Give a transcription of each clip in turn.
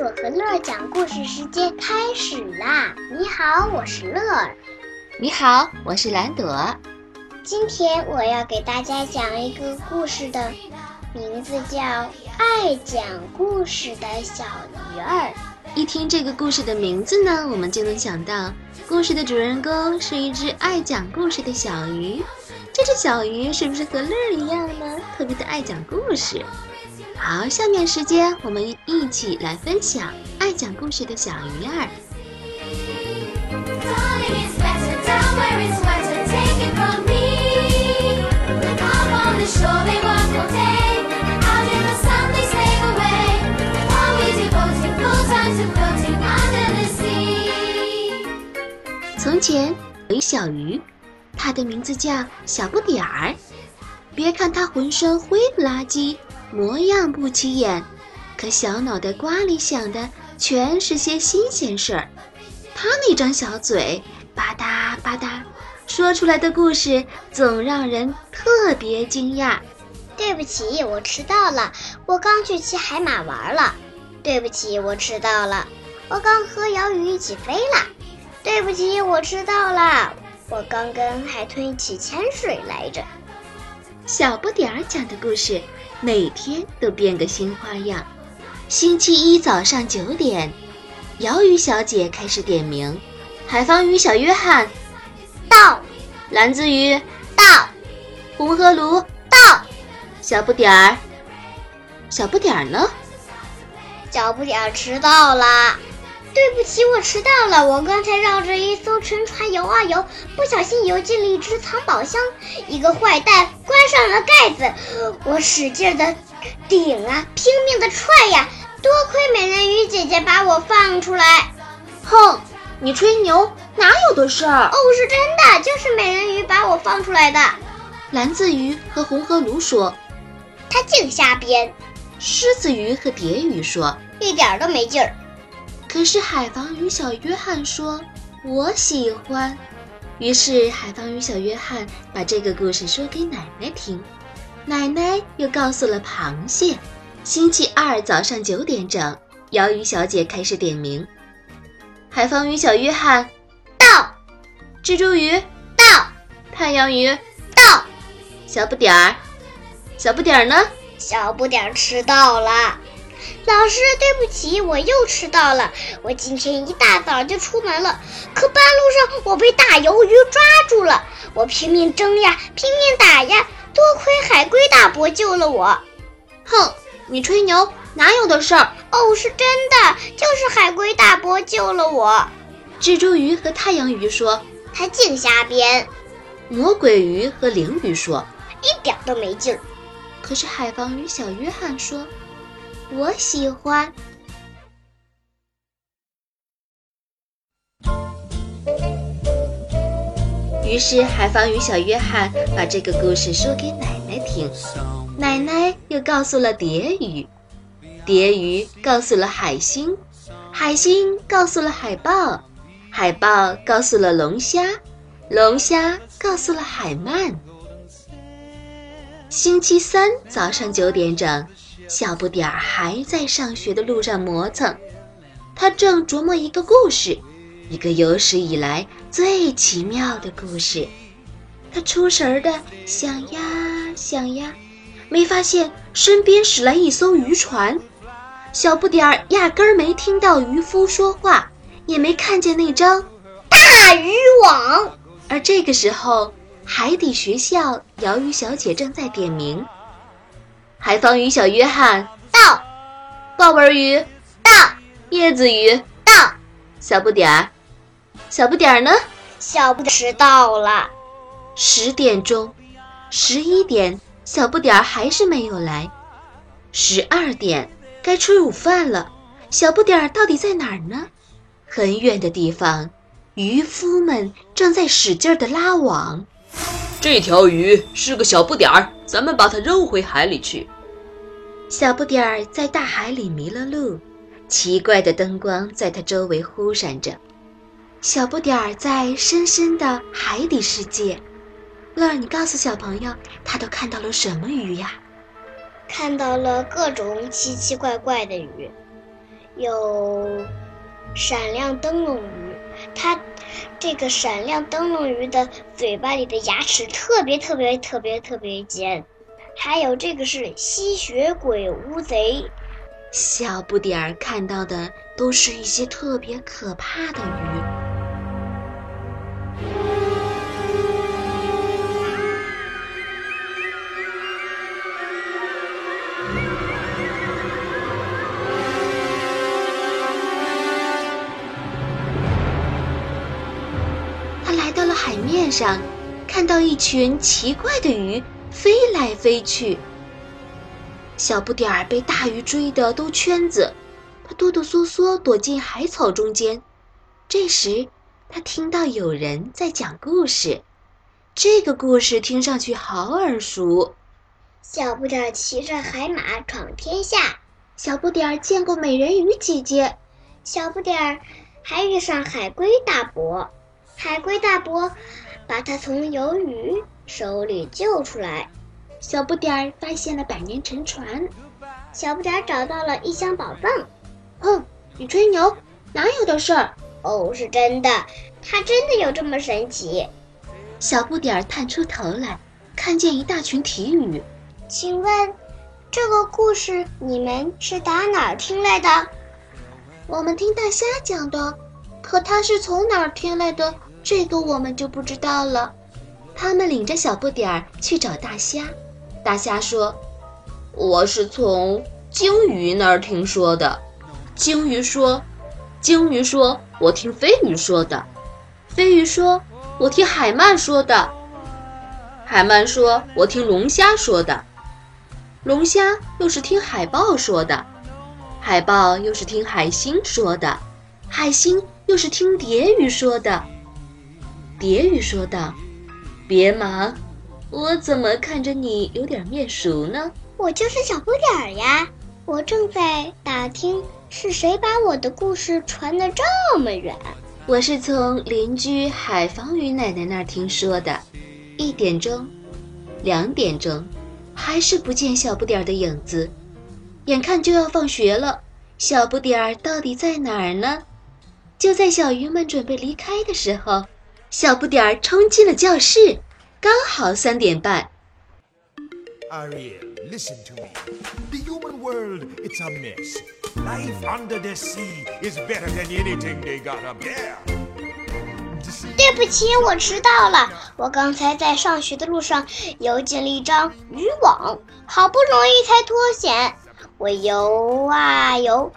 朵和乐儿讲故事时间开始啦！你好，我是乐儿。你好，我是蓝朵。今天我要给大家讲一个故事的名字叫《爱讲故事的小鱼儿》。一听这个故事的名字呢，我们就能想到，故事的主人公是一只爱讲故事的小鱼。这只小鱼是不是和乐儿一样呢？特别的爱讲故事。好，下面时间我们一起来分享爱讲故事的小鱼儿。从前有一小鱼，它的名字叫小不点儿。别看它浑身灰不拉几。模样不起眼，可小脑袋瓜里想的全是些新鲜事儿。他那张小嘴吧嗒吧嗒，说出来的故事总让人特别惊讶。对不起，我迟到了，我刚去骑海马玩了。对不起，我迟到了，我刚和鳐鱼一起飞了。对不起，我迟到了，我刚跟海豚一起潜水来着。小不点儿讲的故事。每天都变个新花样。星期一早上九点，鳐鱼小姐开始点名：海方鱼小约翰到，蓝子鱼到，红河鲈到，小不点儿，小不点儿呢？小不点儿迟到了。对不起，我迟到了。我刚才绕着一艘沉船游啊游，不小心游进了一只藏宝箱。一个坏蛋关上了盖子，我使劲的顶啊，拼命的踹呀，多亏美人鱼姐姐把我放出来。哼，你吹牛，哪有的事儿？哦，是真的，就是美人鱼把我放出来的。蓝子鱼和红河鲈说：“他净瞎编。”狮子鱼和蝶鱼说：“一点都没劲儿。”可是海防鱼小约翰说：“我喜欢。”于是海防鱼小约翰把这个故事说给奶奶听，奶奶又告诉了螃蟹。星期二早上九点整，鳐鱼小姐开始点名：“海防鱼小约翰到，蜘蛛鱼到，太阳鱼到，小不点儿，小不点儿呢？小不点儿迟到了。”老师，对不起，我又迟到了。我今天一大早就出门了，可半路上我被大鱿鱼抓住了。我拼命挣呀，拼命打呀，多亏海龟大伯救了我。哼，你吹牛，哪有的事儿？哦，是真的，就是海龟大伯救了我。蜘蛛鱼和太阳鱼说：“他净瞎编。”魔鬼鱼和鲮鱼说：“一点都没劲儿。”可是海防鱼小约翰说。我喜欢。于是海防与小约翰把这个故事说给奶奶听，奶奶又告诉了蝶鱼，蝶鱼告诉了海星，海星告诉了海豹，海豹告诉了龙虾，龙虾告诉了海鳗。星期三早上九点整。小不点儿还在上学的路上磨蹭，他正琢磨一个故事，一个有史以来最奇妙的故事。他出神儿的想呀想呀，没发现身边驶来一艘渔船。小不点儿压根儿没听到渔夫说话，也没看见那张大渔网。而这个时候，海底学校鳐鱼小姐正在点名。海方鱼小约翰到，豹纹鱼到，叶子鱼到，小不点儿，小不点儿呢？小不点儿迟到了。十点钟，十一点，小不点儿还是没有来。十二点，该吃午饭了。小不点儿到底在哪儿呢？很远的地方，渔夫们正在使劲的拉网。这条鱼是个小不点儿，咱们把它扔回海里去。小不点儿在大海里迷了路，奇怪的灯光在它周围忽闪着。小不点儿在深深的海底世界。乐儿，你告诉小朋友，他都看到了什么鱼呀？看到了各种奇奇怪怪的鱼，有闪亮灯笼鱼，它这个闪亮灯笼鱼的嘴巴里的牙齿特别特别特别特别尖。还有这个是吸血鬼乌贼。小不点儿看到的都是一些特别可怕的鱼。面上，看到一群奇怪的鱼飞来飞去。小不点儿被大鱼追得兜圈子，他哆哆嗦嗦躲进海草中间。这时，他听到有人在讲故事，这个故事听上去好耳熟。小不点儿骑着海马闯天下，小不点儿见过美人鱼姐姐，小不点儿还遇上海龟大伯，海龟大伯把他从鱿鱼手里救出来。小不点儿发现了百年沉船，小不点儿找到了一箱宝藏。哼，你吹牛，哪有的事儿？哦，是真的，它真的有这么神奇。小不点儿探出头来，看见一大群体语。请问，这个故事你们是打哪儿听来的？我们听大虾讲的，可他是从哪儿听来的，这个我们就不知道了。他们领着小不点儿去找大虾。大虾说：“我是从鲸鱼那儿听说的。”鲸鱼说：“鲸鱼说，我听飞鱼说的。”飞鱼说：“我听海鳗说的。”海鳗说：“我听龙虾说的。”龙虾又是听海豹说的，海豹又是听海星说的，海星又是听蝶鱼说的。蝶鱼说道：“别忙。”我怎么看着你有点面熟呢？我就是小不点儿呀！我正在打听是谁把我的故事传得这么远。我是从邻居海防鱼奶奶那儿听说的。一点钟，两点钟，还是不见小不点儿的影子。眼看就要放学了，小不点儿到底在哪儿呢？就在小鱼们准备离开的时候，小不点儿冲进了教室。刚好三点半。Ariel, listen to me. The human world, it's a mess. Life under the sea is better than anything they got up there. 对不起，我迟到了。我刚才在上学的路上游进了一张渔网，好不容易才脱险。我游啊游，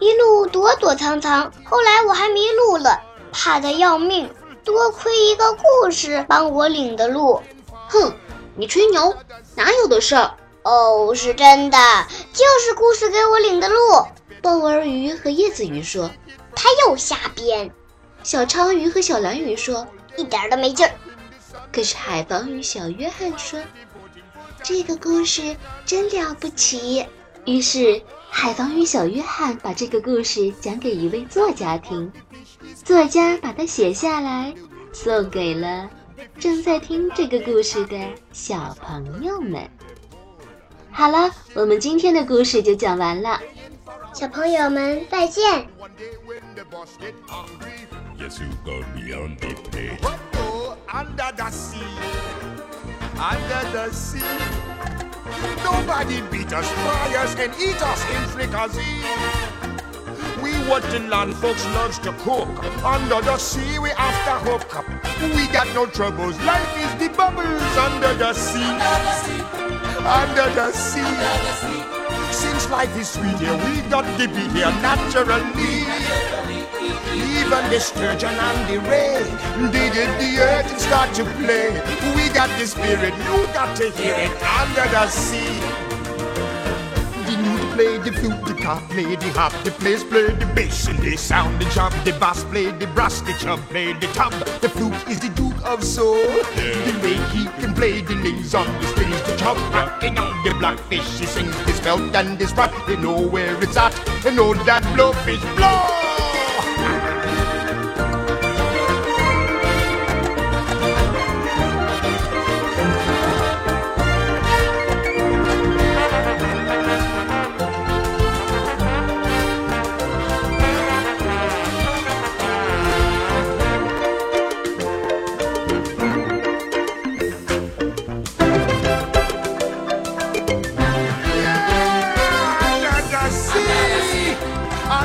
一路躲躲藏藏，后来我还迷路了，怕得要命。多亏一个故事帮我领的路，哼，你吹牛，哪有的事儿？哦，是真的，就是故事给我领的路。鲍儿鱼和叶子鱼说，他又瞎编。小鲳鱼和小蓝鱼说，一点都没劲儿。可是海防鱼小约翰说，这个故事真了不起。于是海防与小约翰把这个故事讲给一位作家听。作家把它写下来，送给了正在听这个故事的小朋友们。好了，我们今天的故事就讲完了，小朋友们再见。what the land folks loves to cook. Under the sea, we to hook up. We got no troubles. Life is the bubbles under the sea. Under the sea. Since life is sweet here, we got to be here naturally. Even the sturgeon and the ray did the earth start to play. We got the spirit, you got to hear it under the sea play the flute, the cop play the hop, the players play the bass and they sound the chop, the bass play the brass, the chub play the top. The flute is the duke of soul. The way he can play the nails on the strings, the chub rocking on the blackfish. He sings his belt and his rap, they know where it's at, they know that blowfish blow.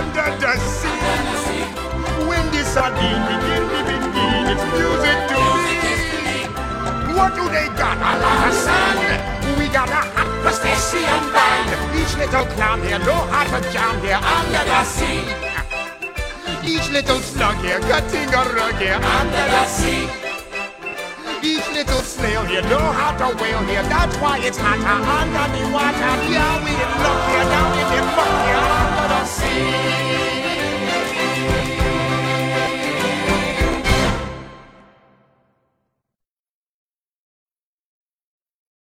Under the sea. When the sardine begin to begin, it's music to me. What do they got? A lot of sun. We got a hot crustacean band. Each little clown here know how to jam here under the sea. Each little slug here cutting a rug here under the sea. Each little snail here know how to whale here. That's why it's hotter under the water. Yeah, we in luck here down in the muck here Música